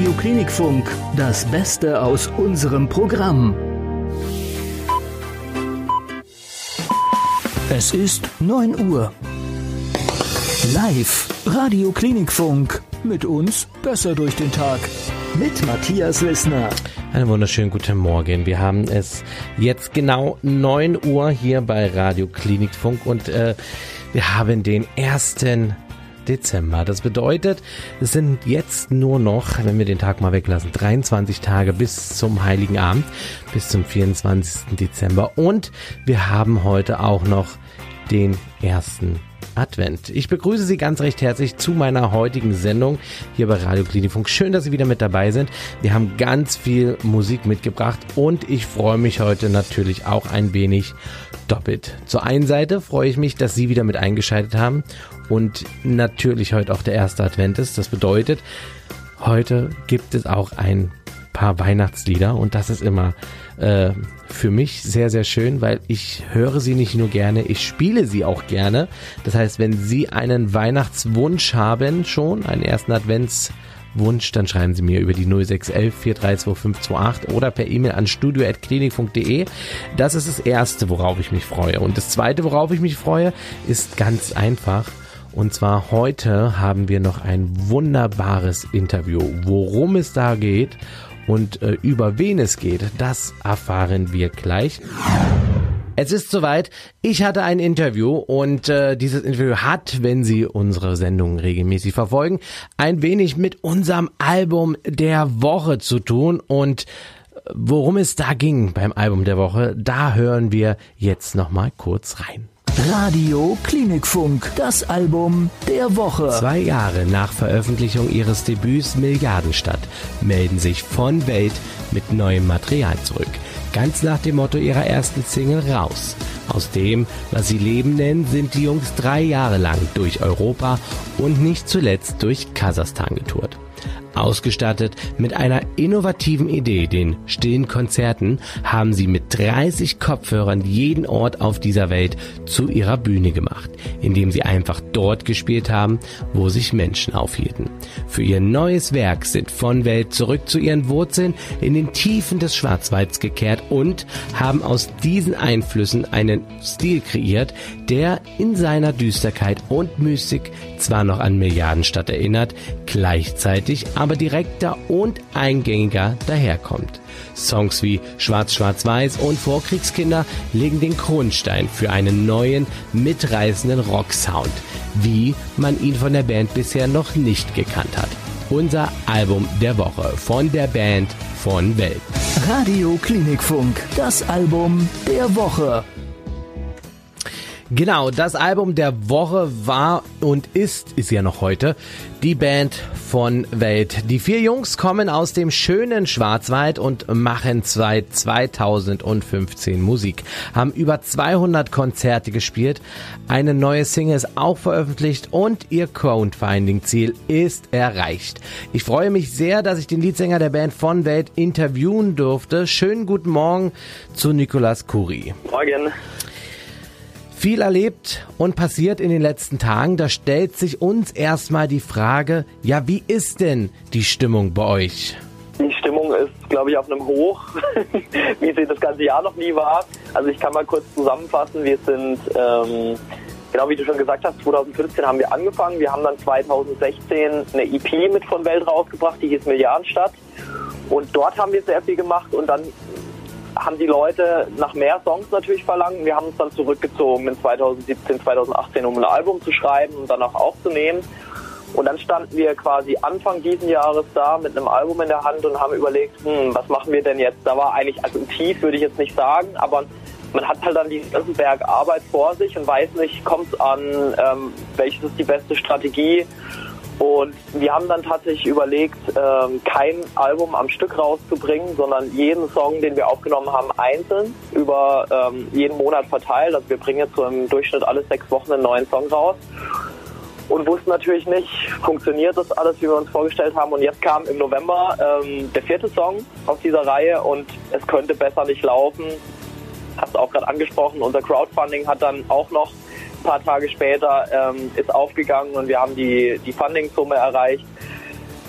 Radio Klinikfunk, das Beste aus unserem Programm. Es ist 9 Uhr. Live Radio Klinikfunk. Mit uns besser durch den Tag. Mit Matthias Wissner. Einen wunderschönen guten Morgen. Wir haben es jetzt genau 9 Uhr hier bei Radio Klinikfunk und äh, wir haben den ersten Dezember. Das bedeutet, es sind jetzt nur noch, wenn wir den Tag mal weglassen, 23 Tage bis zum Heiligen Abend, bis zum 24. Dezember. Und wir haben heute auch noch den ersten Advent. Ich begrüße Sie ganz recht herzlich zu meiner heutigen Sendung hier bei Radio Klinikfunk. Schön, dass Sie wieder mit dabei sind. Wir haben ganz viel Musik mitgebracht und ich freue mich heute natürlich auch ein wenig doppelt. Zur einen Seite freue ich mich, dass Sie wieder mit eingeschaltet haben und natürlich heute auch der erste Advent ist. Das bedeutet, heute gibt es auch ein paar Weihnachtslieder und das ist immer äh, für mich sehr, sehr schön, weil ich höre sie nicht nur gerne, ich spiele sie auch gerne. Das heißt, wenn Sie einen Weihnachtswunsch haben, schon einen ersten Adventswunsch, dann schreiben Sie mir über die 0611 432528 oder per E-Mail an studio.klinik.de. Das ist das erste, worauf ich mich freue. Und das zweite, worauf ich mich freue, ist ganz einfach. Und zwar heute haben wir noch ein wunderbares Interview. Worum es da geht und äh, über wen es geht, das erfahren wir gleich. Es ist soweit. Ich hatte ein Interview und äh, dieses Interview hat, wenn Sie unsere Sendung regelmäßig verfolgen, ein wenig mit unserem Album der Woche zu tun und äh, worum es da ging beim Album der Woche, da hören wir jetzt noch mal kurz rein. Radio Klinikfunk, das Album der Woche. Zwei Jahre nach Veröffentlichung ihres Debüts Milliardenstadt melden sich von Welt mit neuem Material zurück. Ganz nach dem Motto ihrer ersten Single Raus. Aus dem, was sie Leben nennen, sind die Jungs drei Jahre lang durch Europa und nicht zuletzt durch Kasachstan getourt. Ausgestattet mit einer innovativen Idee, den stillen Konzerten, haben sie mit 30 Kopfhörern jeden Ort auf dieser Welt zu ihrer Bühne gemacht, indem sie einfach dort gespielt haben, wo sich Menschen aufhielten. Für ihr neues Werk sind von Welt zurück zu ihren Wurzeln in den Tiefen des Schwarzwalds gekehrt und haben aus diesen Einflüssen einen Stil kreiert, der in seiner Düsterkeit und Mystik zwar noch an Milliardenstadt erinnert, gleichzeitig aber direkter und eingängiger daherkommt. Songs wie Schwarz, Schwarz, Weiß und Vorkriegskinder legen den Grundstein für einen neuen, mitreißenden Rocksound, wie man ihn von der Band bisher noch nicht gekannt hat. Unser Album der Woche von der Band von Welt. Radio Klinikfunk, das Album der Woche. Genau, das Album der Woche war und ist, ist ja noch heute, die Band von Welt. Die vier Jungs kommen aus dem schönen Schwarzwald und machen seit 2015 Musik, haben über 200 Konzerte gespielt, eine neue Single ist auch veröffentlicht und ihr Crowdfunding-Ziel ist erreicht. Ich freue mich sehr, dass ich den Leadsänger der Band von Welt interviewen durfte. Schönen guten Morgen zu Nicolas Kuri. Morgen. Viel erlebt und passiert in den letzten Tagen. Da stellt sich uns erstmal die Frage, ja, wie ist denn die Stimmung bei euch? Die Stimmung ist, glaube ich, auf einem Hoch, wie sie das ganze Jahr noch nie war. Also ich kann mal kurz zusammenfassen. Wir sind, ähm, genau wie du schon gesagt hast, 2015 haben wir angefangen. Wir haben dann 2016 eine EP mit von Welt rausgebracht, die hieß Milliardenstadt. Und dort haben wir sehr viel gemacht und dann haben die Leute nach mehr Songs natürlich verlangt. Wir haben uns dann zurückgezogen in 2017, 2018, um ein Album zu schreiben und dann auch aufzunehmen. Und dann standen wir quasi Anfang diesen Jahres da mit einem Album in der Hand und haben überlegt, hm, was machen wir denn jetzt? Da war eigentlich, also tief würde ich jetzt nicht sagen, aber man hat halt dann diesen ganzen Berg Arbeit vor sich und weiß nicht, kommt es an, ähm, welches ist die beste Strategie. Und wir haben dann tatsächlich überlegt, ähm, kein Album am Stück rauszubringen, sondern jeden Song, den wir aufgenommen haben, einzeln über ähm, jeden Monat verteilt. Also wir bringen jetzt so im Durchschnitt alle sechs Wochen einen neuen Song raus. Und wussten natürlich nicht, funktioniert das alles, wie wir uns vorgestellt haben. Und jetzt kam im November ähm, der vierte Song aus dieser Reihe und es könnte besser nicht laufen. Hast auch gerade angesprochen, unser Crowdfunding hat dann auch noch ein paar Tage später ähm, ist aufgegangen und wir haben die, die Funding-Summe erreicht.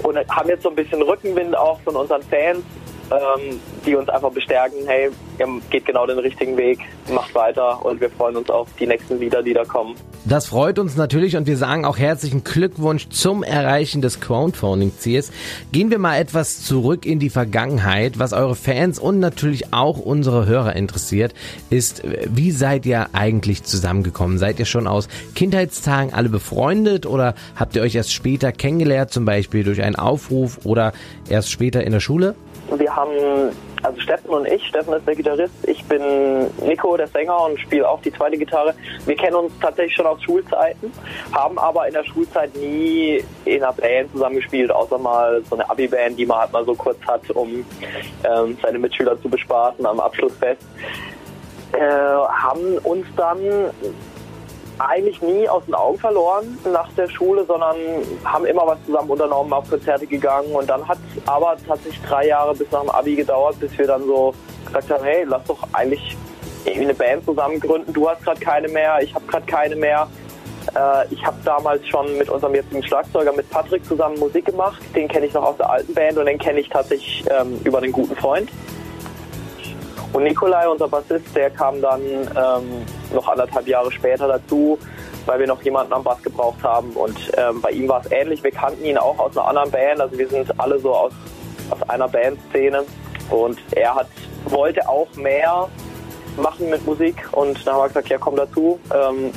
und haben jetzt so ein bisschen Rückenwind auch von unseren Fans, ähm, die uns einfach bestärken, hey, ihr geht genau den richtigen Weg, macht weiter und wir freuen uns auf die nächsten Lieder, die da kommen. Das freut uns natürlich und wir sagen auch herzlichen Glückwunsch zum Erreichen des Crowdfunding-Ziels. Gehen wir mal etwas zurück in die Vergangenheit. Was eure Fans und natürlich auch unsere Hörer interessiert, ist, wie seid ihr eigentlich zusammengekommen? Seid ihr schon aus Kindheitstagen alle befreundet oder habt ihr euch erst später kennengelernt, zum Beispiel durch einen Aufruf oder erst später in der Schule? Wir haben, also Steffen und ich, Steffen ist der Gitarrist, ich bin Nico, der Sänger und spiele auch die zweite Gitarre. Wir kennen uns tatsächlich schon aus Schulzeiten, haben aber in der Schulzeit nie in einer Band zusammengespielt, außer mal so eine Abi-Band, die man halt mal so kurz hat, um ähm, seine Mitschüler zu bespaßen am Abschlussfest. Äh, haben uns dann eigentlich nie aus den Augen verloren nach der Schule, sondern haben immer was zusammen unternommen, auf Konzerte gegangen und dann hat aber tatsächlich drei Jahre bis nach dem Abi gedauert, bis wir dann so gesagt haben, hey, lass doch eigentlich irgendwie eine Band zusammen gründen. Du hast gerade keine mehr, ich habe gerade keine mehr. Äh, ich habe damals schon mit unserem jetzigen Schlagzeuger, mit Patrick zusammen Musik gemacht. Den kenne ich noch aus der alten Band und den kenne ich tatsächlich ähm, über einen guten Freund. Und Nikolai, unser Bassist, der kam dann ähm, noch anderthalb Jahre später dazu, weil wir noch jemanden am Bass gebraucht haben. Und ähm, bei ihm war es ähnlich. Wir kannten ihn auch aus einer anderen Band. Also wir sind alle so aus, aus einer Bandszene. Und er hat, wollte auch mehr machen mit Musik. Und dann haben wir gesagt, ja komm dazu. Ähm,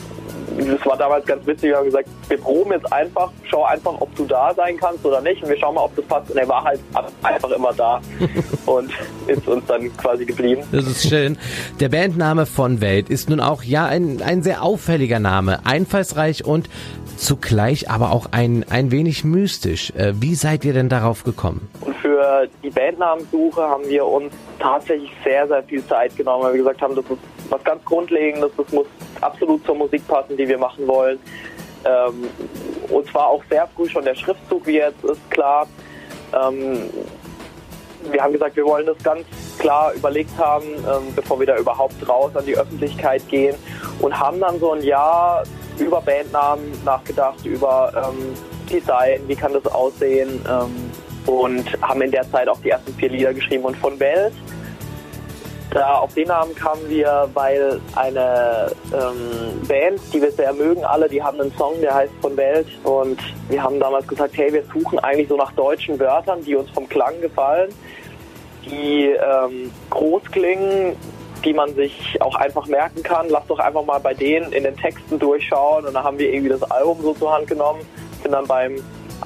das war damals ganz witzig, wir haben gesagt, wir proben jetzt einfach, schau einfach, ob du da sein kannst oder nicht und wir schauen mal, ob das passt. Und er war halt einfach immer da und ist uns dann quasi geblieben. Das ist schön. Der Bandname von Welt ist nun auch ja ein, ein sehr auffälliger Name, einfallsreich und zugleich aber auch ein, ein wenig mystisch. Äh, wie seid ihr denn darauf gekommen? Und für die Bandnamensuche haben wir uns tatsächlich sehr, sehr viel Zeit genommen, weil wir gesagt haben, das ist was ganz Grundlegendes, das muss absolut zur Musik passen, die wir machen wollen. Ähm, und zwar auch sehr früh schon der Schriftzug, wie jetzt ist, klar. Ähm, wir haben gesagt, wir wollen das ganz klar überlegt haben, ähm, bevor wir da überhaupt raus an die Öffentlichkeit gehen und haben dann so ein Jahr über Bandnamen nachgedacht, über ähm, Design, wie kann das aussehen ähm, und haben in der Zeit auch die ersten vier Lieder geschrieben und von Welt da auf den Namen kamen wir, weil eine ähm, Band, die wir sehr mögen, alle, die haben einen Song, der heißt Von Welt. Und wir haben damals gesagt, hey, wir suchen eigentlich so nach deutschen Wörtern, die uns vom Klang gefallen, die ähm, groß klingen, die man sich auch einfach merken kann. Lass doch einfach mal bei denen in den Texten durchschauen. Und dann haben wir irgendwie das Album so zur Hand genommen, sind dann beim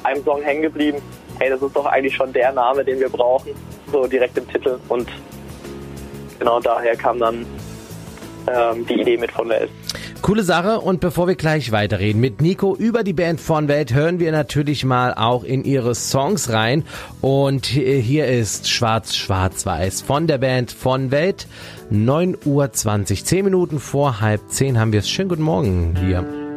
einem Song hängen geblieben. Hey, das ist doch eigentlich schon der Name, den wir brauchen, so direkt im Titel. Und genau daher kam dann ähm, die Idee mit von Welt. Coole Sache und bevor wir gleich weiterreden mit Nico über die Band von Welt, hören wir natürlich mal auch in ihre Songs rein und hier ist Schwarz, Schwarz, Weiß von der Band von Welt. 9 Uhr 20, 10 Minuten vor halb 10 haben wir es. Schönen guten Morgen hier.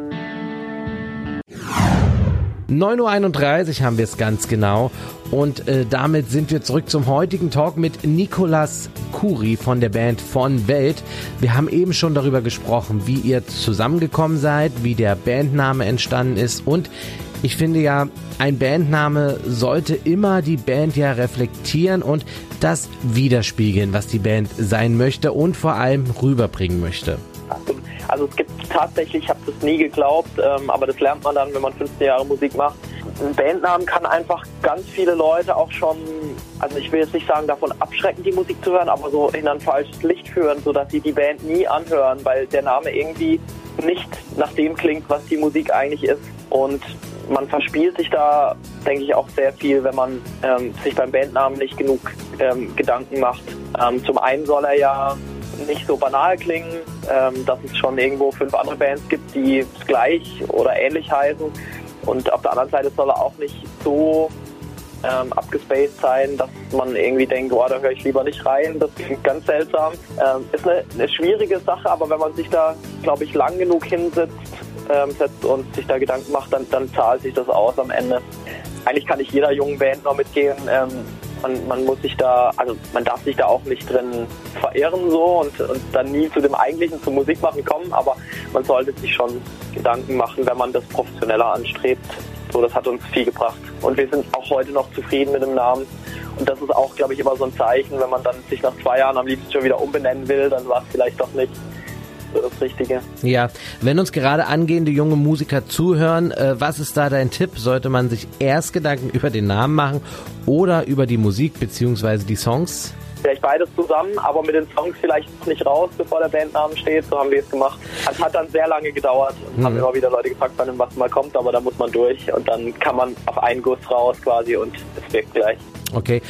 9.31 Uhr haben wir es ganz genau. Und äh, damit sind wir zurück zum heutigen Talk mit Nicolas Kuri von der Band Von Welt. Wir haben eben schon darüber gesprochen, wie ihr zusammengekommen seid, wie der Bandname entstanden ist und ich finde ja, ein Bandname sollte immer die Band ja reflektieren und das widerspiegeln, was die Band sein möchte und vor allem rüberbringen möchte. Also es gibt tatsächlich, ich habe das nie geglaubt, ähm, aber das lernt man dann, wenn man 15 Jahre Musik macht. Ein Bandnamen kann einfach ganz viele Leute auch schon, also ich will jetzt nicht sagen davon abschrecken, die Musik zu hören, aber so in ein falsches Licht führen, sodass sie die Band nie anhören, weil der Name irgendwie nicht nach dem klingt, was die Musik eigentlich ist. Und man verspielt sich da, denke ich, auch sehr viel, wenn man ähm, sich beim Bandnamen nicht genug ähm, Gedanken macht. Ähm, zum einen soll er ja nicht so banal klingen, ähm, dass es schon irgendwo fünf andere Bands gibt, die gleich oder ähnlich heißen. Und auf der anderen Seite soll er auch nicht so ähm, abgespaced sein, dass man irgendwie denkt, oh, da höre ich lieber nicht rein. Das klingt ganz seltsam. Ähm, ist eine, eine, schwierige Sache, aber wenn man sich da, glaube ich, lang genug hinsetzt ähm, setzt und sich da Gedanken macht, dann, dann zahlt sich das aus am Ende. Eigentlich kann ich jeder jungen Band noch mitgehen. Ähm, man, man muss sich da, also man darf sich da auch nicht drin verirren so und, und dann nie zu dem eigentlichen, zum Musikmachen kommen, aber man sollte sich schon Gedanken machen, wenn man das professioneller anstrebt, So, das hat uns viel gebracht. Und wir sind auch heute noch zufrieden mit dem Namen. Und das ist auch, glaube ich, immer so ein Zeichen, wenn man dann sich nach zwei Jahren am liebsten schon wieder umbenennen will, dann war es vielleicht doch nicht das Richtige. Ja, wenn uns gerade angehende junge Musiker zuhören, äh, was ist da dein Tipp? Sollte man sich erst Gedanken über den Namen machen oder über die Musik bzw. die Songs? Vielleicht beides zusammen, aber mit den Songs vielleicht nicht raus, bevor der Bandname steht. So haben wir es gemacht. Es hat dann sehr lange gedauert und mhm. haben immer wieder Leute gefragt, wann was mal kommt, aber da muss man durch und dann kann man auf einen Guss raus quasi und es wirkt gleich. Okay.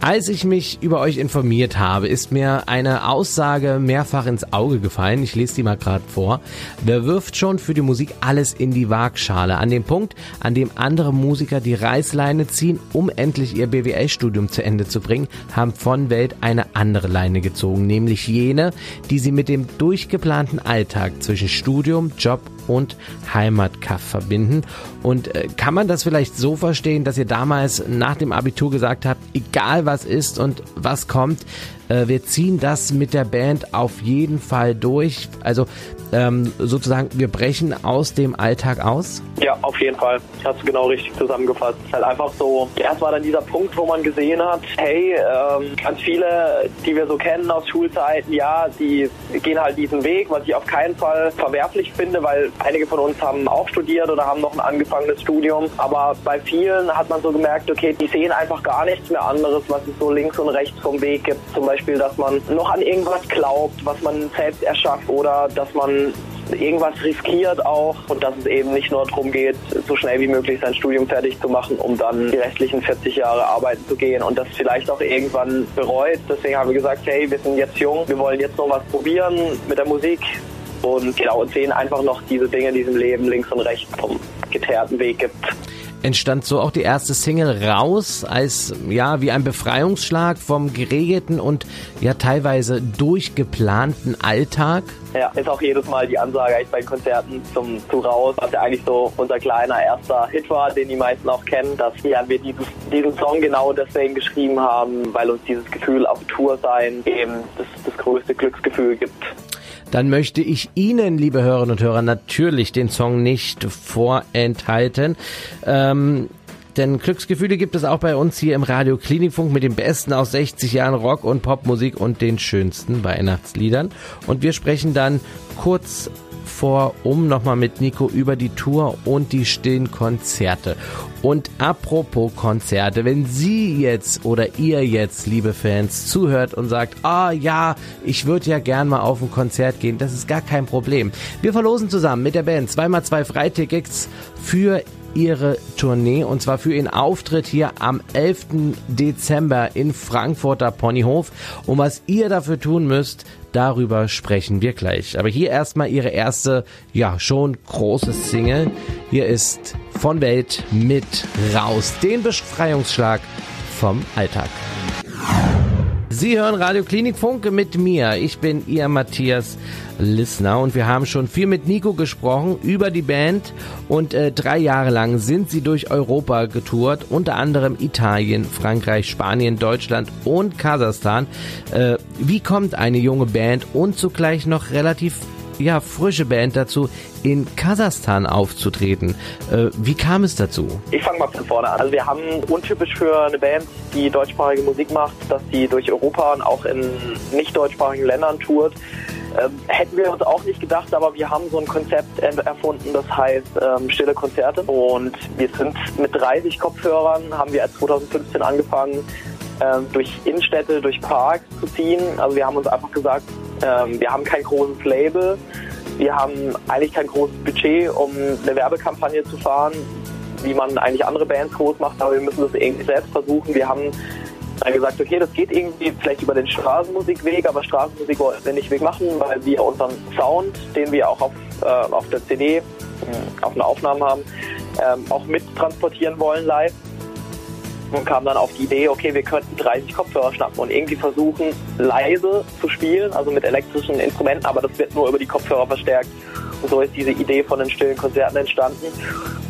Als ich mich über euch informiert habe, ist mir eine Aussage mehrfach ins Auge gefallen. Ich lese die mal gerade vor. Wer wirft schon für die Musik alles in die Waagschale? An dem Punkt, an dem andere Musiker die Reißleine ziehen, um endlich ihr BWL-Studium zu Ende zu bringen, haben von Welt eine andere Leine gezogen, nämlich jene, die sie mit dem durchgeplanten Alltag zwischen Studium, Job und Heimatkaff verbinden. Und äh, kann man das vielleicht so verstehen, dass ihr damals nach dem Abitur gesagt habt, egal was ist und was kommt, äh, wir ziehen das mit der Band auf jeden Fall durch. Also ähm, sozusagen, wir brechen aus dem Alltag aus? Ja, auf jeden Fall. Hast du genau richtig zusammengefasst. Es ist halt einfach so, erst war dann dieser Punkt, wo man gesehen hat, hey, ähm, ganz viele, die wir so kennen aus Schulzeiten, ja, die gehen halt diesen Weg, was ich auf keinen Fall verwerflich finde, weil einige von uns haben auch studiert oder haben noch ein angefangenes Studium. Aber bei vielen hat man so gemerkt, okay, die sehen einfach gar nichts mehr anderes, was es so links und rechts vom Weg gibt. Zum Beispiel, dass man noch an irgendwas glaubt, was man selbst erschafft oder dass man irgendwas riskiert auch und dass es eben nicht nur darum geht, so schnell wie möglich sein Studium fertig zu machen, um dann die restlichen 40 Jahre arbeiten zu gehen und das vielleicht auch irgendwann bereut. Deswegen haben wir gesagt, hey, wir sind jetzt jung, wir wollen jetzt noch was probieren mit der Musik und genau und sehen einfach noch diese Dinge in diesem Leben links und rechts vom geteerten Weg gibt entstand so auch die erste Single raus als ja wie ein Befreiungsschlag vom geregelten und ja teilweise durchgeplanten Alltag. Ja, ist auch jedes Mal die Ansage eigentlich bei Konzerten zum zu raus, was ja eigentlich so unser kleiner erster Hit war, den die meisten auch kennen, dass ja, wir dieses, diesen Song genau deswegen geschrieben haben, weil uns dieses Gefühl auf Tour sein eben das, das größte Glücksgefühl gibt dann möchte ich Ihnen, liebe Hörerinnen und Hörer, natürlich den Song nicht vorenthalten. Ähm, denn Glücksgefühle gibt es auch bei uns hier im Radio Klinikfunk mit dem Besten aus 60 Jahren Rock- und Popmusik und den schönsten Weihnachtsliedern. Und wir sprechen dann kurz vor, um nochmal mit Nico über die Tour und die stillen Konzerte. Und apropos Konzerte, wenn Sie jetzt oder ihr jetzt, liebe Fans, zuhört und sagt, ah ja, ich würde ja gern mal auf ein Konzert gehen, das ist gar kein Problem. Wir verlosen zusammen mit der Band zweimal zwei Freitickets für ihre Tournee und zwar für ihren Auftritt hier am 11. Dezember in Frankfurter Ponyhof. Und was ihr dafür tun müsst, darüber sprechen wir gleich. Aber hier erstmal ihre erste, ja, schon große Single. Hier ist von Welt mit raus. Den Befreiungsschlag vom Alltag. Sie hören Radio Klinikfunk mit mir. Ich bin Ihr Matthias Lissner und wir haben schon viel mit Nico gesprochen über die Band und äh, drei Jahre lang sind sie durch Europa getourt, unter anderem Italien, Frankreich, Spanien, Deutschland und Kasachstan. Äh, wie kommt eine junge Band und zugleich noch relativ ja, frische Band dazu, in Kasachstan aufzutreten. Äh, wie kam es dazu? Ich fange mal von vorne an. Also wir haben untypisch für eine Band, die deutschsprachige Musik macht, dass die durch Europa und auch in nicht deutschsprachigen Ländern tourt. Ähm, hätten wir uns auch nicht gedacht, aber wir haben so ein Konzept erfunden, das heißt ähm, stille Konzerte. Und wir sind mit 30 Kopfhörern, haben wir 2015 angefangen, ähm, durch Innenstädte, durch Parks zu ziehen. Also wir haben uns einfach gesagt, ähm, wir haben kein großes Label, wir haben eigentlich kein großes Budget, um eine Werbekampagne zu fahren, wie man eigentlich andere Bands groß macht, aber wir müssen das irgendwie selbst versuchen. Wir haben dann gesagt, okay, das geht irgendwie vielleicht über den Straßenmusikweg, aber Straßenmusik wollen wir nicht wegmachen, weil wir unseren Sound, den wir auch auf, äh, auf der CD, äh, auf einer Aufnahme haben, ähm, auch mit transportieren wollen live. Und kam dann auf die Idee, okay, wir könnten 30 Kopfhörer schnappen und irgendwie versuchen, leise zu spielen, also mit elektrischen Instrumenten, aber das wird nur über die Kopfhörer verstärkt. Und so ist diese Idee von den stillen Konzerten entstanden.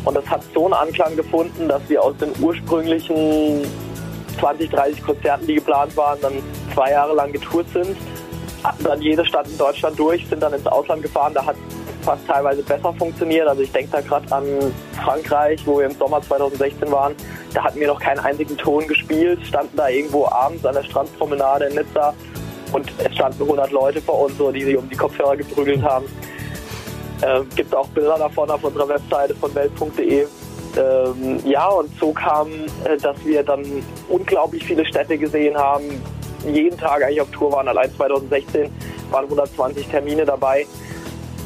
Und das hat so einen Anklang gefunden, dass wir aus den ursprünglichen 20, 30 Konzerten, die geplant waren, dann zwei Jahre lang getourt sind, hatten dann jede Stadt in Deutschland durch, sind dann ins Ausland gefahren. Da hat fast teilweise besser funktioniert. Also ich denke da gerade an Frankreich, wo wir im Sommer 2016 waren. Da hatten wir noch keinen einzigen Ton gespielt, standen da irgendwo abends an der Strandpromenade in Nizza und es standen 100 Leute vor uns, so, die sich um die Kopfhörer geprügelt haben. Ähm, gibt auch Bilder davon auf unserer Webseite von welt.de. Ähm, ja, und so kam, äh, dass wir dann unglaublich viele Städte gesehen haben, jeden Tag eigentlich auf Tour waren. Allein 2016 waren 120 Termine dabei.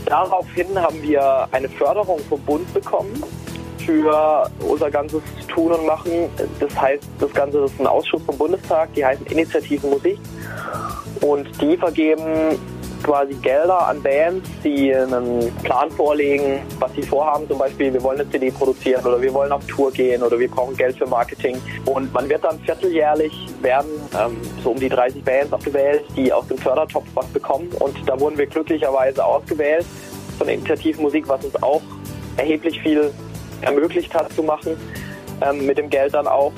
Daraufhin haben wir eine Förderung vom Bund bekommen für unser ganzes Tun und Machen. Das heißt, das Ganze ist ein Ausschuss vom Bundestag, die heißen Initiativen Musik. Und die vergeben quasi Gelder an Bands, die einen Plan vorlegen, was sie vorhaben. Zum Beispiel, wir wollen eine CD produzieren oder wir wollen auf Tour gehen oder wir brauchen Geld für Marketing. Und man wird dann vierteljährlich werden ähm, so um die 30 Bands ausgewählt, die aus dem Fördertopf was bekommen. Und da wurden wir glücklicherweise ausgewählt von Initiativmusik, was uns auch erheblich viel ermöglicht hat zu machen. Ähm, mit dem Geld dann auch.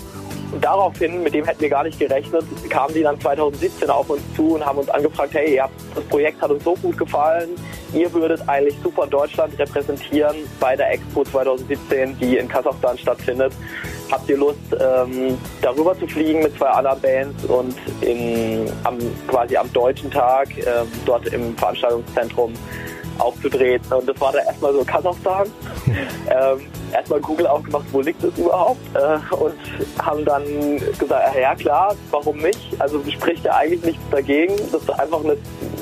Und daraufhin, mit dem hätten wir gar nicht gerechnet, kamen die dann 2017 auf uns zu und haben uns angefragt, hey, ihr habt, das Projekt hat uns so gut gefallen, ihr würdet eigentlich super Deutschland repräsentieren bei der Expo 2017, die in Kasachstan stattfindet. Habt ihr Lust, ähm, darüber zu fliegen mit zwei anderen Bands und in, am, quasi am deutschen Tag äh, dort im Veranstaltungszentrum aufzutreten. Und das war da erstmal so Kasachstan. ähm, erstmal Google aufgemacht, wo liegt es überhaupt? Äh, und haben dann gesagt, ja klar, warum nicht? Also spricht ja eigentlich nichts dagegen. Das ist einfach eine,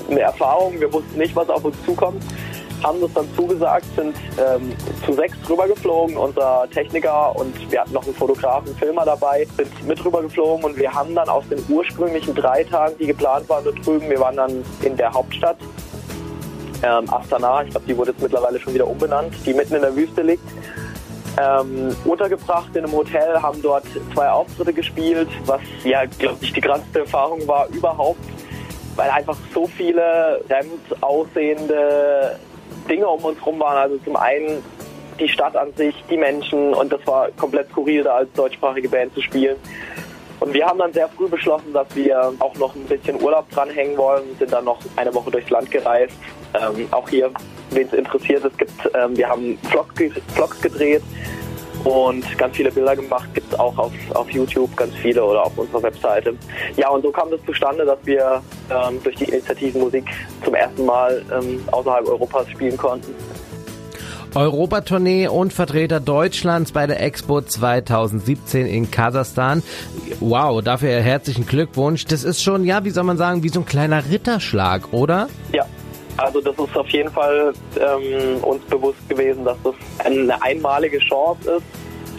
eine Erfahrung. Wir wussten nicht, was auf uns zukommt haben das dann zugesagt, sind ähm, zu sechs rübergeflogen, unser Techniker und wir hatten noch einen Fotografen, Filmer dabei, sind mit rübergeflogen und wir haben dann aus den ursprünglichen drei Tagen, die geplant waren dort drüben, wir waren dann in der Hauptstadt ähm, Astana, ich glaube, die wurde jetzt mittlerweile schon wieder umbenannt, die mitten in der Wüste liegt. Ähm, untergebracht in einem Hotel, haben dort zwei Auftritte gespielt, was ja, glaube ich, die größte Erfahrung war überhaupt, weil einfach so viele fremd aussehende Dinge um uns rum waren. Also zum einen die Stadt an sich, die Menschen und das war komplett skurril, da als deutschsprachige Band zu spielen. Und wir haben dann sehr früh beschlossen, dass wir auch noch ein bisschen Urlaub dranhängen wollen, sind dann noch eine Woche durchs Land gereist. Ähm, auch hier, wen es interessiert, es gibt, ähm, wir haben Vlogs, Vlogs gedreht und ganz viele Bilder gemacht, gibt es auch auf, auf YouTube ganz viele oder auf unserer Webseite. Ja, und so kam das zustande, dass wir ähm, durch die Initiative Musik zum ersten Mal ähm, außerhalb Europas spielen konnten. Europatournee und Vertreter Deutschlands bei der Expo 2017 in Kasachstan. Wow, dafür herzlichen Glückwunsch. Das ist schon, ja, wie soll man sagen, wie so ein kleiner Ritterschlag, oder? Ja, also das ist auf jeden Fall ähm, uns bewusst gewesen, dass das eine einmalige Chance ist.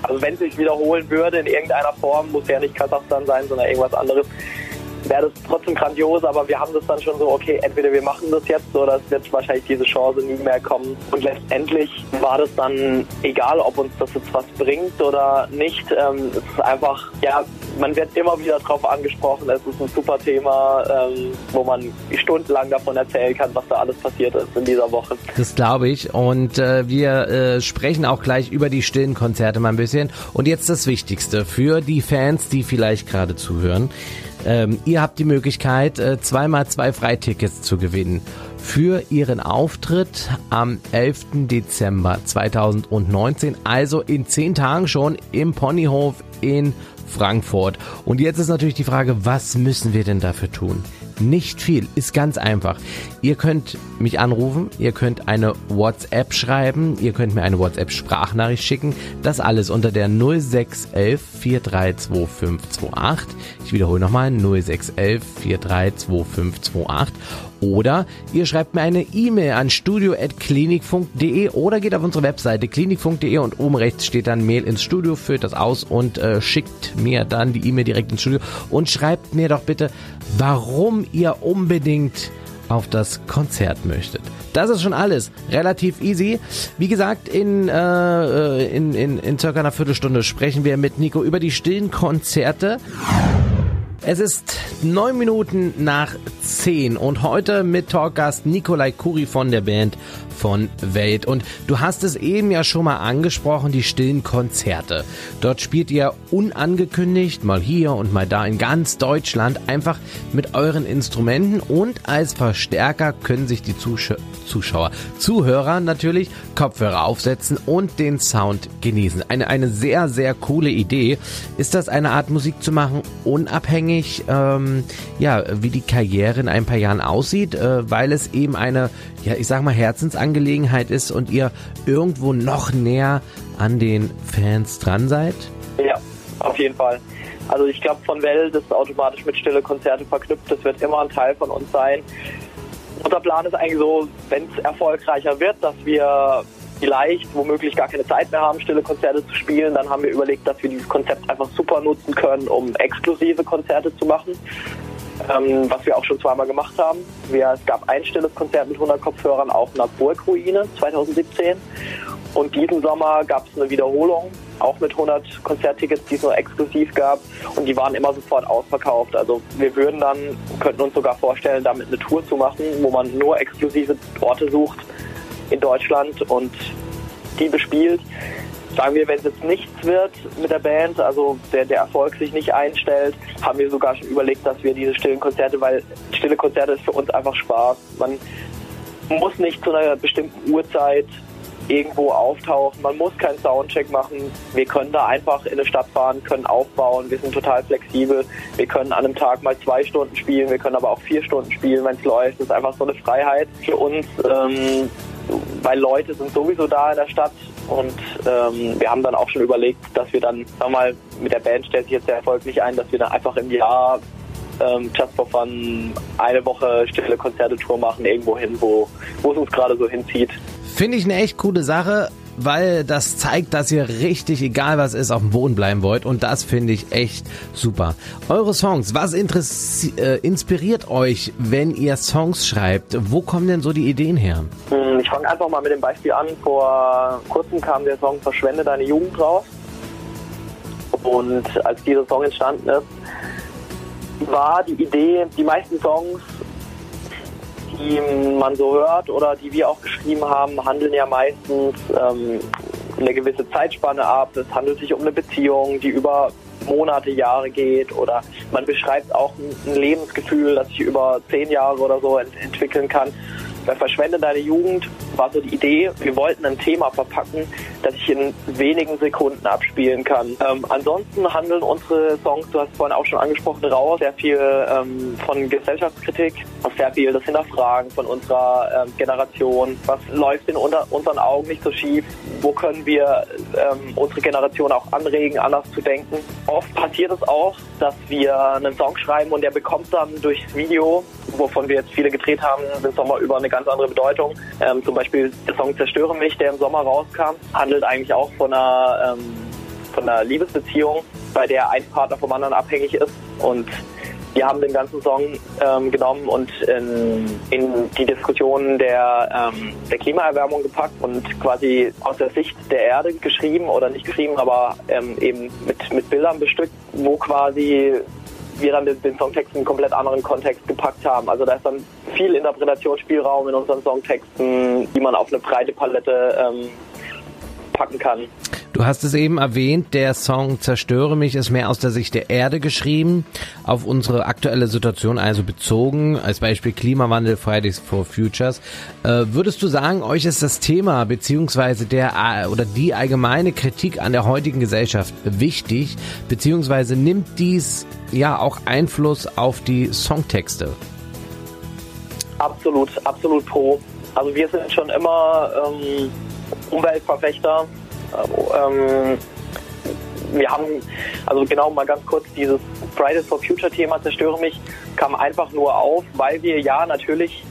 Also wenn es sich wiederholen würde in irgendeiner Form, muss ja nicht Kasachstan sein, sondern irgendwas anderes, wäre das trotzdem grandios, aber wir haben das dann schon so, okay, entweder wir machen das jetzt oder es wird wahrscheinlich diese Chance nie mehr kommen. Und letztendlich war das dann egal, ob uns das jetzt was bringt oder nicht. Ähm, es ist einfach, ja, man wird immer wieder darauf angesprochen. Es ist ein super Thema, ähm, wo man stundenlang davon erzählen kann, was da alles passiert ist in dieser Woche. Das glaube ich. Und äh, wir äh, sprechen auch gleich über die stillen Konzerte mal ein bisschen. Und jetzt das Wichtigste für die Fans, die vielleicht gerade zuhören. Ähm, ihr habt die Möglichkeit, äh, zweimal zwei Freitickets zu gewinnen für ihren Auftritt am 11. Dezember 2019, also in zehn Tagen schon im Ponyhof in Frankfurt. Und jetzt ist natürlich die Frage, was müssen wir denn dafür tun? Nicht viel, ist ganz einfach. Ihr könnt mich anrufen, ihr könnt eine WhatsApp schreiben, ihr könnt mir eine WhatsApp-Sprachnachricht schicken. Das alles unter der 0611 432528. Ich wiederhole nochmal 0611 432528. Oder ihr schreibt mir eine E-Mail an studio.klinikfunk.de oder geht auf unsere Webseite klinikfunk.de und oben rechts steht dann Mail ins Studio, füllt das aus und äh, schickt mir dann die E-Mail direkt ins Studio und schreibt mir doch bitte, warum ihr unbedingt auf das Konzert möchtet. Das ist schon alles. Relativ easy. Wie gesagt, in, äh, in, in, in circa einer Viertelstunde sprechen wir mit Nico über die stillen Konzerte. Es ist neun Minuten nach zehn und heute mit Talkgast Nikolai Kuri von der Band von Welt. Und du hast es eben ja schon mal angesprochen, die stillen Konzerte. Dort spielt ihr unangekündigt, mal hier und mal da in ganz Deutschland, einfach mit euren Instrumenten und als Verstärker können sich die Zusch Zuschauer, Zuhörer natürlich Kopfhörer aufsetzen und den Sound genießen. Eine, eine sehr, sehr coole Idee. Ist das eine Art Musik zu machen, unabhängig, ähm, ja, wie die Karriere in ein paar Jahren aussieht, äh, weil es eben eine, ja, ich sag mal, Herzensangelegenheit Angelegenheit ist und ihr irgendwo noch näher an den Fans dran seid? Ja, auf jeden Fall. Also ich glaube, von Welt ist automatisch mit stille Konzerte verknüpft. Das wird immer ein Teil von uns sein. Unser Plan ist eigentlich so, wenn es erfolgreicher wird, dass wir vielleicht womöglich gar keine Zeit mehr haben, stille Konzerte zu spielen, dann haben wir überlegt, dass wir dieses Konzept einfach super nutzen können, um exklusive Konzerte zu machen ähm, was wir auch schon zweimal gemacht haben. Wir, es gab ein stilles Konzert mit 100 Kopfhörern auf einer Burgruine 2017 und diesen Sommer gab es eine Wiederholung, auch mit 100 Konzerttickets, die es nur exklusiv gab und die waren immer sofort ausverkauft. Also wir würden dann, könnten uns sogar vorstellen, damit eine Tour zu machen, wo man nur exklusive Orte sucht in Deutschland und die bespielt sagen wir, wenn es jetzt nichts wird mit der Band, also der, der Erfolg sich nicht einstellt, haben wir sogar schon überlegt, dass wir diese stillen Konzerte, weil stille Konzerte ist für uns einfach Spaß. Man muss nicht zu einer bestimmten Uhrzeit irgendwo auftauchen. Man muss keinen Soundcheck machen. Wir können da einfach in eine Stadt fahren, können aufbauen. Wir sind total flexibel. Wir können an einem Tag mal zwei Stunden spielen. Wir können aber auch vier Stunden spielen, wenn es läuft. Das ist einfach so eine Freiheit für uns, ähm, weil Leute sind sowieso da in der Stadt und ähm, wir haben dann auch schon überlegt, dass wir dann, sag mal, mit der Band stellt sich jetzt der Erfolg nicht ein, dass wir dann einfach im Jahr ähm, Just for Fun eine Woche stille Konzerte-Tour machen, irgendwo hin, wo, wo es uns gerade so hinzieht. Finde ich eine echt coole Sache weil das zeigt, dass ihr richtig, egal was ist, auf dem Boden bleiben wollt. Und das finde ich echt super. Eure Songs, was äh, inspiriert euch, wenn ihr Songs schreibt? Wo kommen denn so die Ideen her? Hm, ich fange einfach mal mit dem Beispiel an. Vor kurzem kam der Song Verschwende deine Jugend raus. Und als dieser Song entstanden ist, war die Idee, die meisten Songs die man so hört oder die wir auch geschrieben haben, handeln ja meistens ähm, eine gewisse Zeitspanne ab. Es handelt sich um eine Beziehung, die über Monate, Jahre geht oder man beschreibt auch ein Lebensgefühl, das sich über zehn Jahre oder so ent entwickeln kann. Verschwende deine Jugend war so die Idee, wir wollten ein Thema verpacken, das ich in wenigen Sekunden abspielen kann. Ähm, ansonsten handeln unsere Songs, du hast vorhin auch schon angesprochen, raus, sehr viel ähm, von Gesellschaftskritik, sehr viel das Hinterfragen von unserer ähm, Generation. Was läuft in unter, unseren Augen nicht so schief? Wo können wir ähm, unsere Generation auch anregen, anders zu denken? Oft passiert es auch, dass wir einen Song schreiben und der bekommt dann durchs Video, wovon wir jetzt viele gedreht haben, im Sommer über eine ganz andere Bedeutung. Ähm, zum Beispiel der Song Zerstöre mich, der im Sommer rauskam, handelt eigentlich auch von einer, ähm, von einer Liebesbeziehung, bei der ein Partner vom anderen abhängig ist. Und wir haben den ganzen Song ähm, genommen und in, in die Diskussion der, ähm, der Klimaerwärmung gepackt und quasi aus der Sicht der Erde geschrieben oder nicht geschrieben, aber ähm, eben mit, mit Bildern bestückt, wo quasi wir dann den, den Songtext in einen komplett anderen Kontext gepackt haben. Also da ist dann viel Interpretationsspielraum in unseren Songtexten, die man auf eine breite Palette ähm, packen kann. Du hast es eben erwähnt, der Song Zerstöre mich ist mehr aus der Sicht der Erde geschrieben, auf unsere aktuelle Situation also bezogen, als Beispiel Klimawandel, Fridays for Futures. Äh, würdest du sagen, euch ist das Thema beziehungsweise der äh, oder die allgemeine Kritik an der heutigen Gesellschaft wichtig, beziehungsweise nimmt dies ja auch Einfluss auf die Songtexte? Absolut, absolut pro. Also wir sind schon immer ähm, Umweltverfechter ähm, wir haben, also genau mal ganz kurz, dieses Fridays for Future Thema Zerstöre mich kam einfach nur auf, weil wir ja natürlich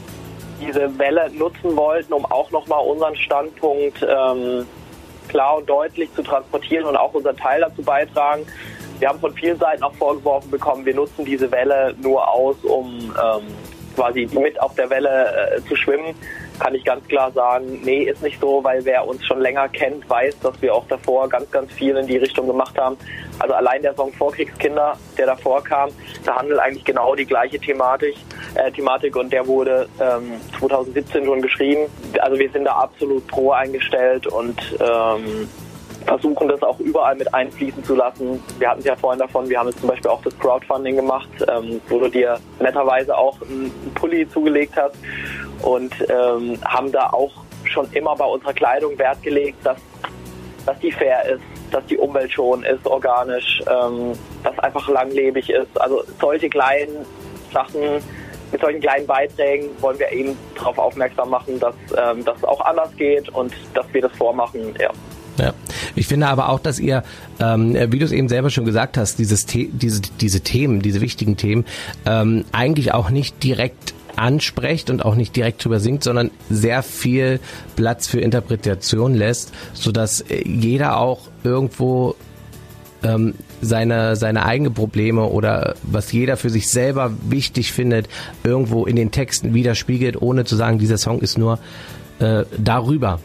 diese Welle nutzen wollten, um auch nochmal unseren Standpunkt ähm, klar und deutlich zu transportieren und auch unseren Teil dazu beitragen. Wir haben von vielen Seiten auch vorgeworfen bekommen, wir nutzen diese Welle nur aus, um ähm, quasi mit auf der Welle äh, zu schwimmen. kann ich ganz klar sagen, nee, ist nicht so, weil wer uns schon länger kennt, weiß, dass wir auch davor ganz, ganz viel in die Richtung gemacht haben. Also allein der Song Vorkriegskinder, der davor kam, da handelt eigentlich genau die gleiche Thematik, äh, Thematik und der wurde ähm, 2017 schon geschrieben. Also wir sind da absolut pro eingestellt und ähm, versuchen das auch überall mit einfließen zu lassen. Wir hatten es ja vorhin davon, wir haben jetzt zum Beispiel auch das Crowdfunding gemacht, ähm, wo du dir netterweise auch einen Pulli zugelegt hast und ähm, haben da auch schon immer bei unserer Kleidung Wert gelegt, dass, dass die fair ist, dass die Umwelt schon ist, organisch, ähm, dass einfach langlebig ist. Also solche kleinen Sachen, mit solchen kleinen Beiträgen wollen wir eben darauf aufmerksam machen, dass ähm, das auch anders geht und dass wir das vormachen. Ja. Ja. Ich finde aber auch, dass ihr, ähm, wie du es eben selber schon gesagt hast, dieses The diese, diese Themen, diese wichtigen Themen, ähm, eigentlich auch nicht direkt ansprecht und auch nicht direkt drüber singt, sondern sehr viel Platz für Interpretation lässt, sodass äh, jeder auch irgendwo ähm, seine, seine eigenen Probleme oder was jeder für sich selber wichtig findet, irgendwo in den Texten widerspiegelt, ohne zu sagen, dieser Song ist nur äh, darüber.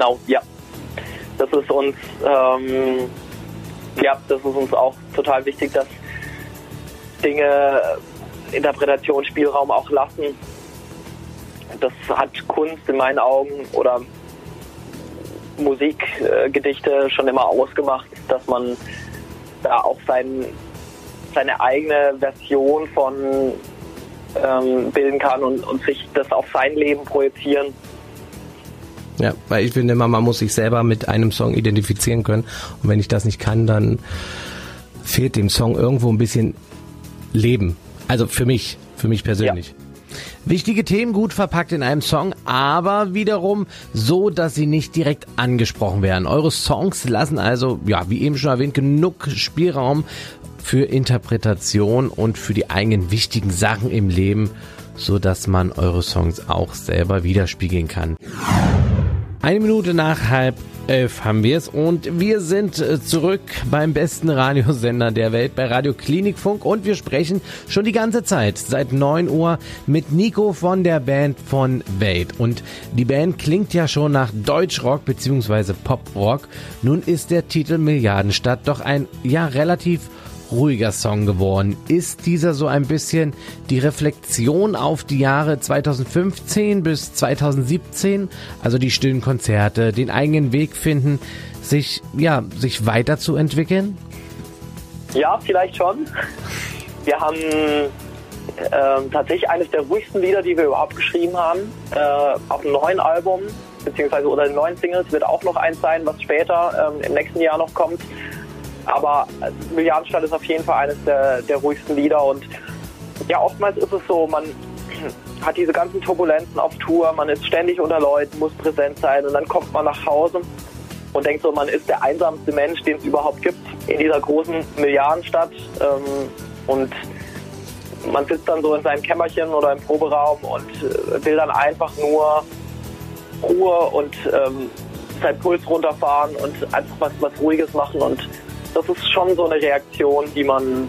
Genau, ja. Das ist uns, ähm, ja, das ist uns auch total wichtig, dass Dinge, Interpretationsspielraum auch lassen. Das hat Kunst in meinen Augen oder Musikgedichte schon immer ausgemacht, dass man da auch sein, seine eigene Version von ähm, bilden kann und, und sich das auf sein Leben projizieren. Ja, weil ich finde immer, man muss sich selber mit einem Song identifizieren können. Und wenn ich das nicht kann, dann fehlt dem Song irgendwo ein bisschen Leben. Also für mich, für mich persönlich. Ja. Wichtige Themen gut verpackt in einem Song, aber wiederum so, dass sie nicht direkt angesprochen werden. Eure Songs lassen also, ja, wie eben schon erwähnt, genug Spielraum für Interpretation und für die eigenen wichtigen Sachen im Leben, so dass man eure Songs auch selber widerspiegeln kann. Eine Minute nach halb elf haben wir es und wir sind äh, zurück beim besten Radiosender der Welt bei Radio Klinikfunk und wir sprechen schon die ganze Zeit seit 9 Uhr mit Nico von der Band von Welt und die Band klingt ja schon nach Deutschrock bzw. Poprock. Nun ist der Titel Milliardenstadt doch ein ja relativ ruhiger Song geworden. Ist dieser so ein bisschen die Reflexion auf die Jahre 2015 bis 2017, also die stillen Konzerte, den eigenen Weg finden, sich ja, sich weiterzuentwickeln? Ja, vielleicht schon. Wir haben äh, tatsächlich eines der ruhigsten Lieder, die wir überhaupt geschrieben haben, äh, auf einem neuen Album, beziehungsweise unter den neuen Singles wird auch noch eins sein, was später ähm, im nächsten Jahr noch kommt. Aber Milliardenstadt ist auf jeden Fall eines der, der ruhigsten Lieder und ja, oftmals ist es so, man hat diese ganzen Turbulenzen auf Tour, man ist ständig unter Leuten, muss präsent sein und dann kommt man nach Hause und denkt so, man ist der einsamste Mensch, den es überhaupt gibt in dieser großen Milliardenstadt ähm, und man sitzt dann so in seinem Kämmerchen oder im Proberaum und äh, will dann einfach nur Ruhe und ähm, sein Puls runterfahren und einfach was, was Ruhiges machen und das ist schon so eine Reaktion, die man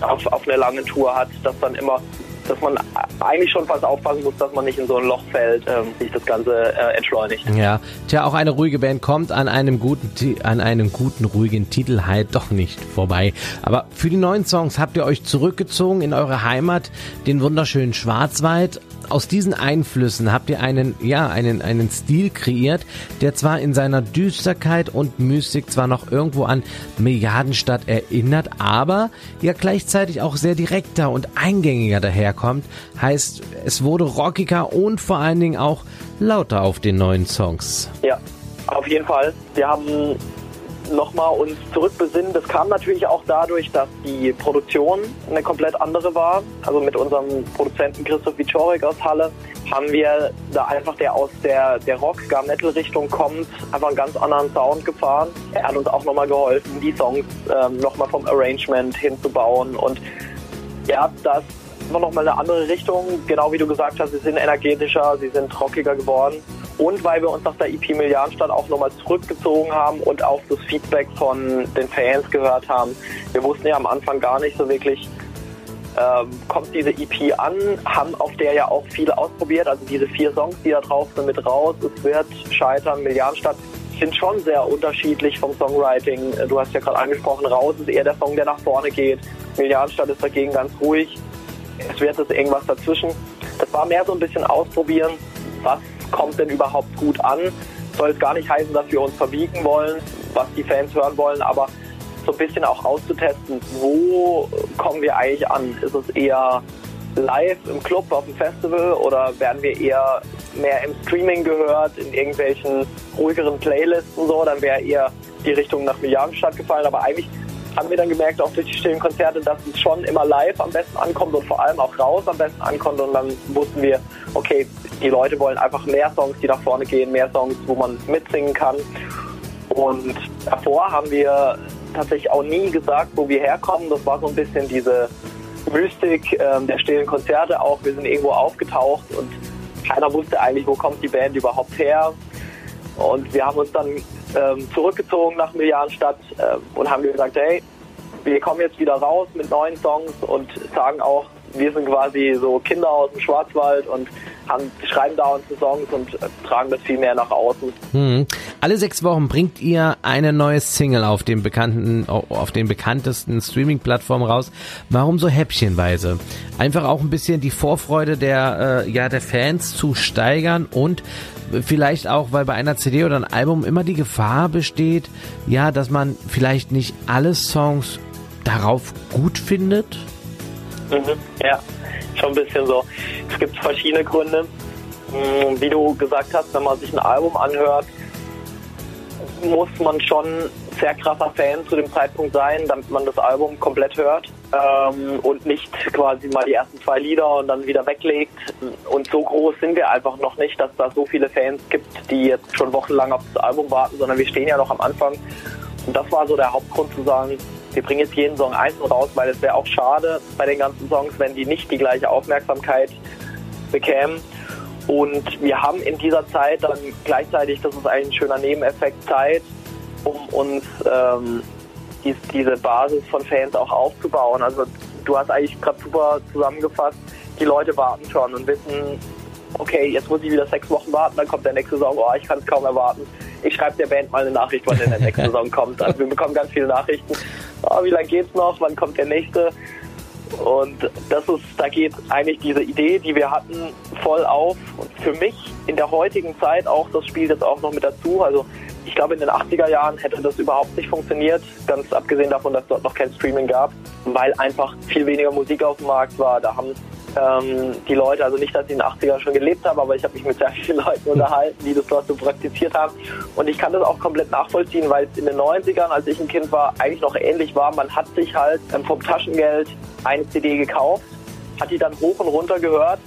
auf, auf eine lange Tour hat, dass dann immer dass man eigentlich schon fast aufpassen muss, dass man nicht in so ein Loch fällt, ähm, sich das Ganze äh, entschleunigt. Ja, tja, auch eine ruhige Band kommt an einem guten, an einem guten, ruhigen Titel halt doch nicht vorbei. Aber für die neuen Songs habt ihr euch zurückgezogen in eure Heimat, den wunderschönen Schwarzwald, aus diesen Einflüssen habt ihr einen, ja, einen, einen Stil kreiert, der zwar in seiner Düsterkeit und Mystik zwar noch irgendwo an Milliardenstadt erinnert, aber ja gleichzeitig auch sehr direkter und eingängiger daherkommt. Heißt, es wurde rockiger und vor allen Dingen auch lauter auf den neuen Songs. Ja, auf jeden Fall. Wir haben nochmal uns zurückbesinnen. Das kam natürlich auch dadurch, dass die Produktion eine komplett andere war. Also mit unserem Produzenten Christoph Wiczorek aus Halle haben wir da einfach, der aus der, der Rock, Gar Metal Richtung kommt, einfach einen ganz anderen Sound gefahren. Er hat uns auch nochmal geholfen, die Songs ähm, nochmal vom Arrangement hinzubauen und ja, das war nochmal eine andere Richtung. Genau wie du gesagt hast, sie sind energetischer, sie sind rockiger geworden und weil wir uns nach der EP Milliardenstadt auch nochmal zurückgezogen haben und auch das Feedback von den Fans gehört haben. Wir wussten ja am Anfang gar nicht so wirklich, ähm, kommt diese EP an, haben auf der ja auch viele ausprobiert, also diese vier Songs, die da drauf sind, mit raus, es wird scheitern, Milliardenstadt, sind schon sehr unterschiedlich vom Songwriting. Du hast ja gerade angesprochen, raus ist eher der Song, der nach vorne geht, Milliardenstadt ist dagegen ganz ruhig, es wird jetzt irgendwas dazwischen. Das war mehr so ein bisschen ausprobieren, was kommt denn überhaupt gut an. Soll es gar nicht heißen, dass wir uns verbiegen wollen, was die Fans hören wollen, aber so ein bisschen auch auszutesten, wo kommen wir eigentlich an? Ist es eher live im Club auf dem Festival oder werden wir eher mehr im Streaming gehört, in irgendwelchen ruhigeren Playlists und so? Dann wäre eher die Richtung nach Milliardenstadt gefallen. Aber eigentlich haben wir dann gemerkt, auch durch die stillen Konzerte, dass es schon immer live am besten ankommt und vor allem auch raus am besten ankommt. Und dann wussten wir, okay, die Leute wollen einfach mehr Songs, die nach vorne gehen, mehr Songs, wo man mitsingen kann. Und davor haben wir tatsächlich auch nie gesagt, wo wir herkommen. Das war so ein bisschen diese Mystik ähm, der stillen Konzerte auch. Wir sind irgendwo aufgetaucht und keiner wusste eigentlich, wo kommt die Band überhaupt her. Und wir haben uns dann ähm, zurückgezogen nach Milliardenstadt äh, und haben gesagt, hey, wir kommen jetzt wieder raus mit neuen Songs und sagen auch, wir sind quasi so Kinder aus dem Schwarzwald und haben, schreiben da unsere Songs und äh, tragen das viel mehr nach außen. Hm. Alle sechs Wochen bringt ihr eine neue Single auf dem bekannten, auf den bekanntesten Streaming-Plattformen raus. Warum so häppchenweise? Einfach auch ein bisschen die Vorfreude der, äh, ja, der Fans zu steigern und vielleicht auch, weil bei einer CD oder einem Album immer die Gefahr besteht, ja, dass man vielleicht nicht alle Songs darauf gut findet? Mhm, ja, schon ein bisschen so. Es gibt verschiedene Gründe. Hm, wie du gesagt hast, wenn man sich ein Album anhört, muss man schon sehr krasser Fan zu dem Zeitpunkt sein, damit man das Album komplett hört ähm, und nicht quasi mal die ersten zwei Lieder und dann wieder weglegt. Und so groß sind wir einfach noch nicht, dass da so viele Fans gibt, die jetzt schon wochenlang auf das Album warten, sondern wir stehen ja noch am Anfang. Und das war so der Hauptgrund zu sagen, wir bringen jetzt jeden Song einzeln raus, weil es wäre auch schade bei den ganzen Songs, wenn die nicht die gleiche Aufmerksamkeit bekämen. Und wir haben in dieser Zeit dann gleichzeitig, das ist ein schöner Nebeneffekt, Zeit, um uns ähm, dies, diese Basis von Fans auch aufzubauen. Also du hast eigentlich gerade super zusammengefasst, die Leute warten schon und wissen, okay, jetzt muss ich wieder sechs Wochen warten, dann kommt der nächste Song, oh, ich kann es kaum erwarten. Ich schreibe der Band mal eine Nachricht, wann denn der nächste Song kommt. Also wir bekommen ganz viele Nachrichten. Oh, wie lange geht's noch? Wann kommt der nächste? Und das ist, da geht eigentlich diese Idee, die wir hatten, voll auf. Und für mich in der heutigen Zeit auch, das spielt jetzt auch noch mit dazu. Also ich glaube, in den 80er Jahren hätte das überhaupt nicht funktioniert, ganz abgesehen davon, dass dort noch kein Streaming gab, weil einfach viel weniger Musik auf dem Markt war. Da haben ähm, die Leute, also nicht, dass ich in den 80ern schon gelebt habe, aber ich habe mich mit sehr vielen Leuten unterhalten, die das dort so praktiziert haben. Und ich kann das auch komplett nachvollziehen, weil es in den 90ern, als ich ein Kind war, eigentlich noch ähnlich war. Man hat sich halt ähm, vom Taschengeld eine CD gekauft, hat die dann hoch und runter gehört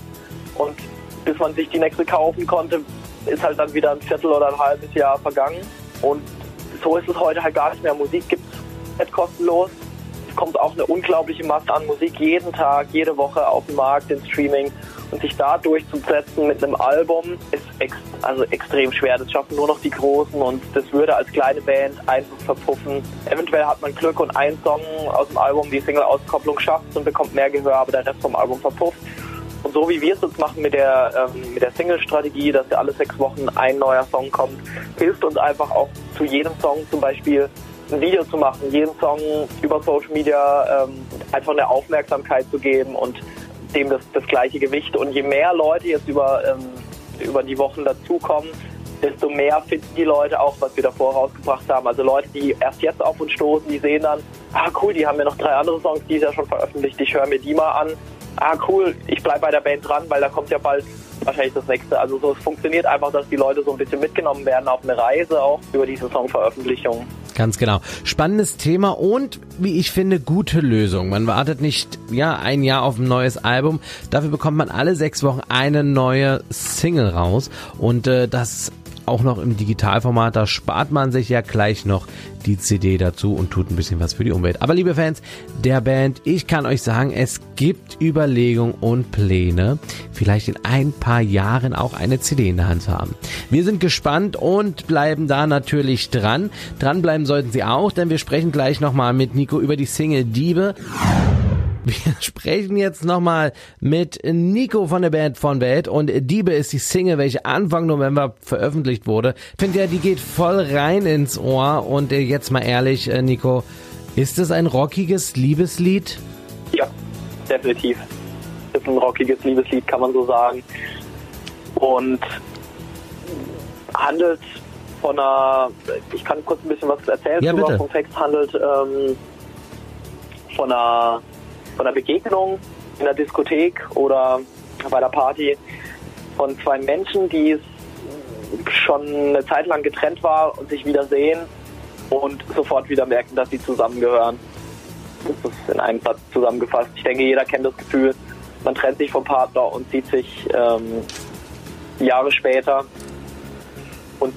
und bis man sich die nächste kaufen konnte, ist halt dann wieder ein Viertel oder ein halbes Jahr vergangen. Und so ist es heute halt gar nicht mehr. Musik gibt es kostenlos kommt auch eine unglaubliche Masse an Musik jeden Tag, jede Woche auf den Markt, in Streaming. Und sich da durchzusetzen mit einem Album ist ex also extrem schwer. Das schaffen nur noch die Großen und das würde als kleine Band einfach verpuffen. Eventuell hat man Glück und ein Song aus dem Album die Single-Auskopplung schafft und bekommt mehr Gehör, aber der Rest vom Album verpufft. Und so wie wir es jetzt machen mit der, ähm, der Single-Strategie, dass ja alle sechs Wochen ein neuer Song kommt, hilft uns einfach auch zu jedem Song zum Beispiel ein Video zu machen, jeden Song über Social Media ähm, einfach eine Aufmerksamkeit zu geben und dem das, das gleiche Gewicht. Und je mehr Leute jetzt über, ähm, über die Wochen dazukommen, desto mehr finden die Leute auch, was wir davor rausgebracht haben. Also Leute, die erst jetzt auf uns stoßen, die sehen dann, ah cool, die haben ja noch drei andere Songs, die ist ja schon veröffentlicht, ich höre mir die mal an. Ah cool, ich bleibe bei der Band dran, weil da kommt ja bald wahrscheinlich das nächste. Also so, es funktioniert einfach, dass die Leute so ein bisschen mitgenommen werden auf eine Reise auch über diese Songveröffentlichung. Ganz genau. Spannendes Thema und, wie ich finde, gute Lösung. Man wartet nicht, ja, ein Jahr auf ein neues Album. Dafür bekommt man alle sechs Wochen eine neue Single raus. Und äh, das auch noch im Digitalformat. Da spart man sich ja gleich noch die CD dazu und tut ein bisschen was für die Umwelt. Aber liebe Fans der Band, ich kann euch sagen, es gibt Überlegungen und Pläne, vielleicht in ein paar Jahren auch eine CD in der Hand zu haben. Wir sind gespannt und bleiben da natürlich dran. Dranbleiben sollten Sie auch, denn wir sprechen gleich nochmal mit Nico über die Single Diebe. Wir sprechen jetzt nochmal mit Nico von der Band von Welt und Diebe ist die Single, welche Anfang November veröffentlicht wurde. Finde ja, die geht voll rein ins Ohr und äh, jetzt mal ehrlich, äh, Nico, ist es ein rockiges Liebeslied? Ja, definitiv. Ist ein rockiges Liebeslied, kann man so sagen. Und handelt von einer, ich kann kurz ein bisschen was erzählen, ja, bitte. vom Text handelt ähm, von einer, von einer Begegnung in der Diskothek oder bei der Party von zwei Menschen, die schon eine Zeit lang getrennt war und sich wiedersehen und sofort wieder merken, dass sie zusammengehören. Das ist in einem Satz zusammengefasst. Ich denke, jeder kennt das Gefühl, man trennt sich vom Partner und sieht sich ähm, Jahre später und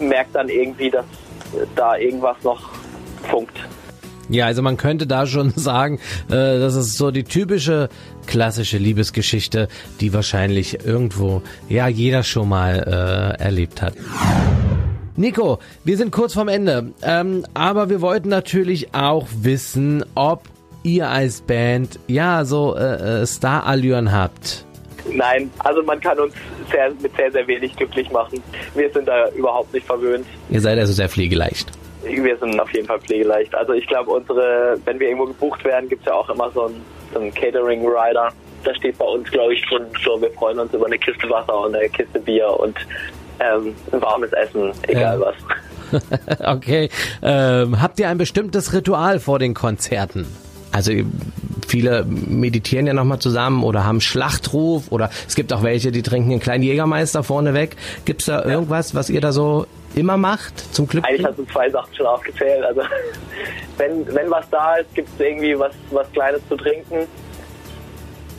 merkt dann irgendwie, dass da irgendwas noch funkt. Ja, also man könnte da schon sagen, äh, das ist so die typische klassische Liebesgeschichte, die wahrscheinlich irgendwo ja jeder schon mal äh, erlebt hat. Nico, wir sind kurz vorm Ende, ähm, aber wir wollten natürlich auch wissen, ob ihr als Band ja so äh, äh Star-Allüren habt. Nein, also man kann uns sehr, mit sehr, sehr wenig glücklich machen. Wir sind da überhaupt nicht verwöhnt. Ihr seid also sehr pflegeleicht. Wir sind auf jeden Fall pflegeleicht. Also ich glaube, unsere, wenn wir irgendwo gebucht werden, gibt es ja auch immer so einen, so einen Catering-Rider. Da steht bei uns, glaube ich, schon so, wir freuen uns über eine Kiste Wasser und eine Kiste Bier und ähm, ein warmes Essen, egal ja. was. okay. Ähm, habt ihr ein bestimmtes Ritual vor den Konzerten? Also viele meditieren ja nochmal zusammen oder haben Schlachtruf oder es gibt auch welche, die trinken einen kleinen Jägermeister vorneweg. Gibt es da irgendwas, was ihr da so immer macht, zum Glück? Eigentlich hast du zwei Sachen schon aufgezählt. Also wenn, wenn was da ist, gibt es irgendwie was, was Kleines zu trinken.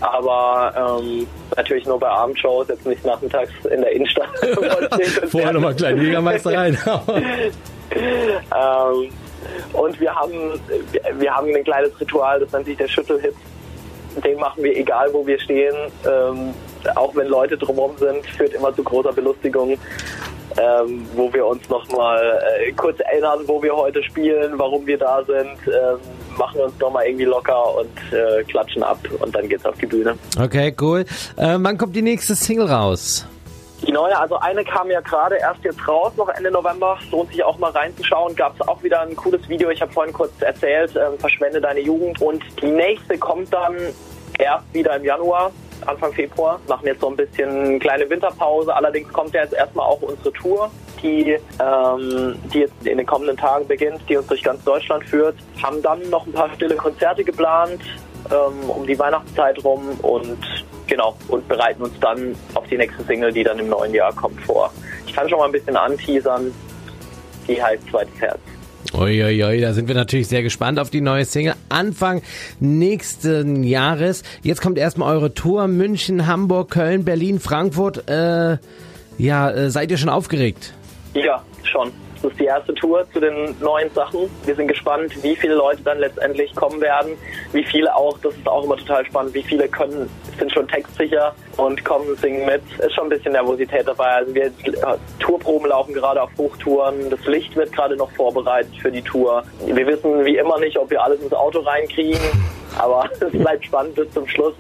Aber ähm, natürlich nur bei Abendshows, jetzt nicht nachmittags in der Innenstadt. Vorher nochmal kleinen Jägermeister rein. ähm, und wir haben, wir haben ein kleines Ritual, das nennt sich der Schüttelhit. Den machen wir egal, wo wir stehen. Ähm, auch wenn Leute drumherum sind, führt immer zu großer Belustigung. Ähm, wo wir uns nochmal äh, kurz erinnern, wo wir heute spielen, warum wir da sind, ähm, machen uns nochmal irgendwie locker und äh, klatschen ab und dann geht's auf die Bühne. Okay, cool. Äh, wann kommt die nächste Single raus? Die neue, also eine kam ja gerade erst jetzt raus, noch Ende November. Lohnt sich auch mal reinzuschauen. Gab es auch wieder ein cooles Video. Ich habe vorhin kurz erzählt, äh, verschwende deine Jugend. Und die nächste kommt dann erst wieder im Januar. Anfang Februar. Machen jetzt so ein bisschen kleine Winterpause. Allerdings kommt ja jetzt erstmal auch unsere Tour, die, ähm, die jetzt in den kommenden Tagen beginnt, die uns durch ganz Deutschland führt. Haben dann noch ein paar stille Konzerte geplant ähm, um die Weihnachtszeit rum und genau und bereiten uns dann auf die nächste Single, die dann im neuen Jahr kommt, vor. Ich kann schon mal ein bisschen anteasern. Die heißt Zweites Herz. Uiuiui, da sind wir natürlich sehr gespannt auf die neue Single. Anfang nächsten Jahres. Jetzt kommt erstmal eure Tour. München, Hamburg, Köln, Berlin, Frankfurt. Äh, ja, äh, seid ihr schon aufgeregt? Ja, schon. Das ist die erste Tour zu den neuen Sachen. Wir sind gespannt, wie viele Leute dann letztendlich kommen werden. Wie viele auch, das ist auch immer total spannend, wie viele können, sind schon textsicher und kommen, singen mit. Ist schon ein bisschen Nervosität dabei. Also wir Tourproben laufen gerade auf Hochtouren. Das Licht wird gerade noch vorbereitet für die Tour. Wir wissen wie immer nicht, ob wir alles ins Auto reinkriegen. Aber es bleibt spannend bis zum Schluss.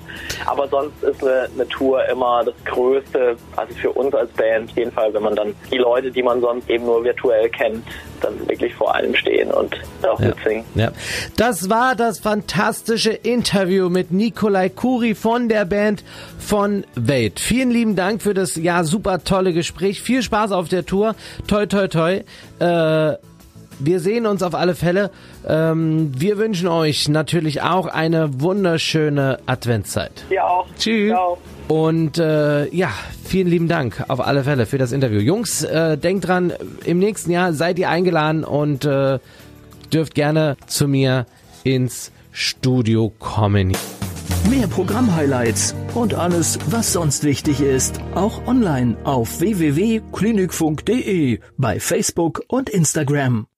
Aber sonst ist eine, eine, Tour immer das Größte, also für uns als Band, auf jeden Fall, wenn man dann die Leute, die man sonst eben nur virtuell kennt, dann wirklich vor allem stehen und auch ja. mitsingen. Ja. Das war das fantastische Interview mit Nikolai Kuri von der Band von Welt. Vielen lieben Dank für das ja super tolle Gespräch. Viel Spaß auf der Tour. Toi, toi, toi. Äh, wir sehen uns auf alle Fälle. Ähm, wir wünschen euch natürlich auch eine wunderschöne Adventszeit. Ja auch. Tschüss. Ciao. Und äh, ja, vielen lieben Dank auf alle Fälle für das Interview. Jungs, äh, denkt dran, im nächsten Jahr seid ihr eingeladen und äh, dürft gerne zu mir ins Studio kommen. Mehr Programm-Highlights und alles, was sonst wichtig ist, auch online auf www.klinikfunk.de, bei Facebook und Instagram.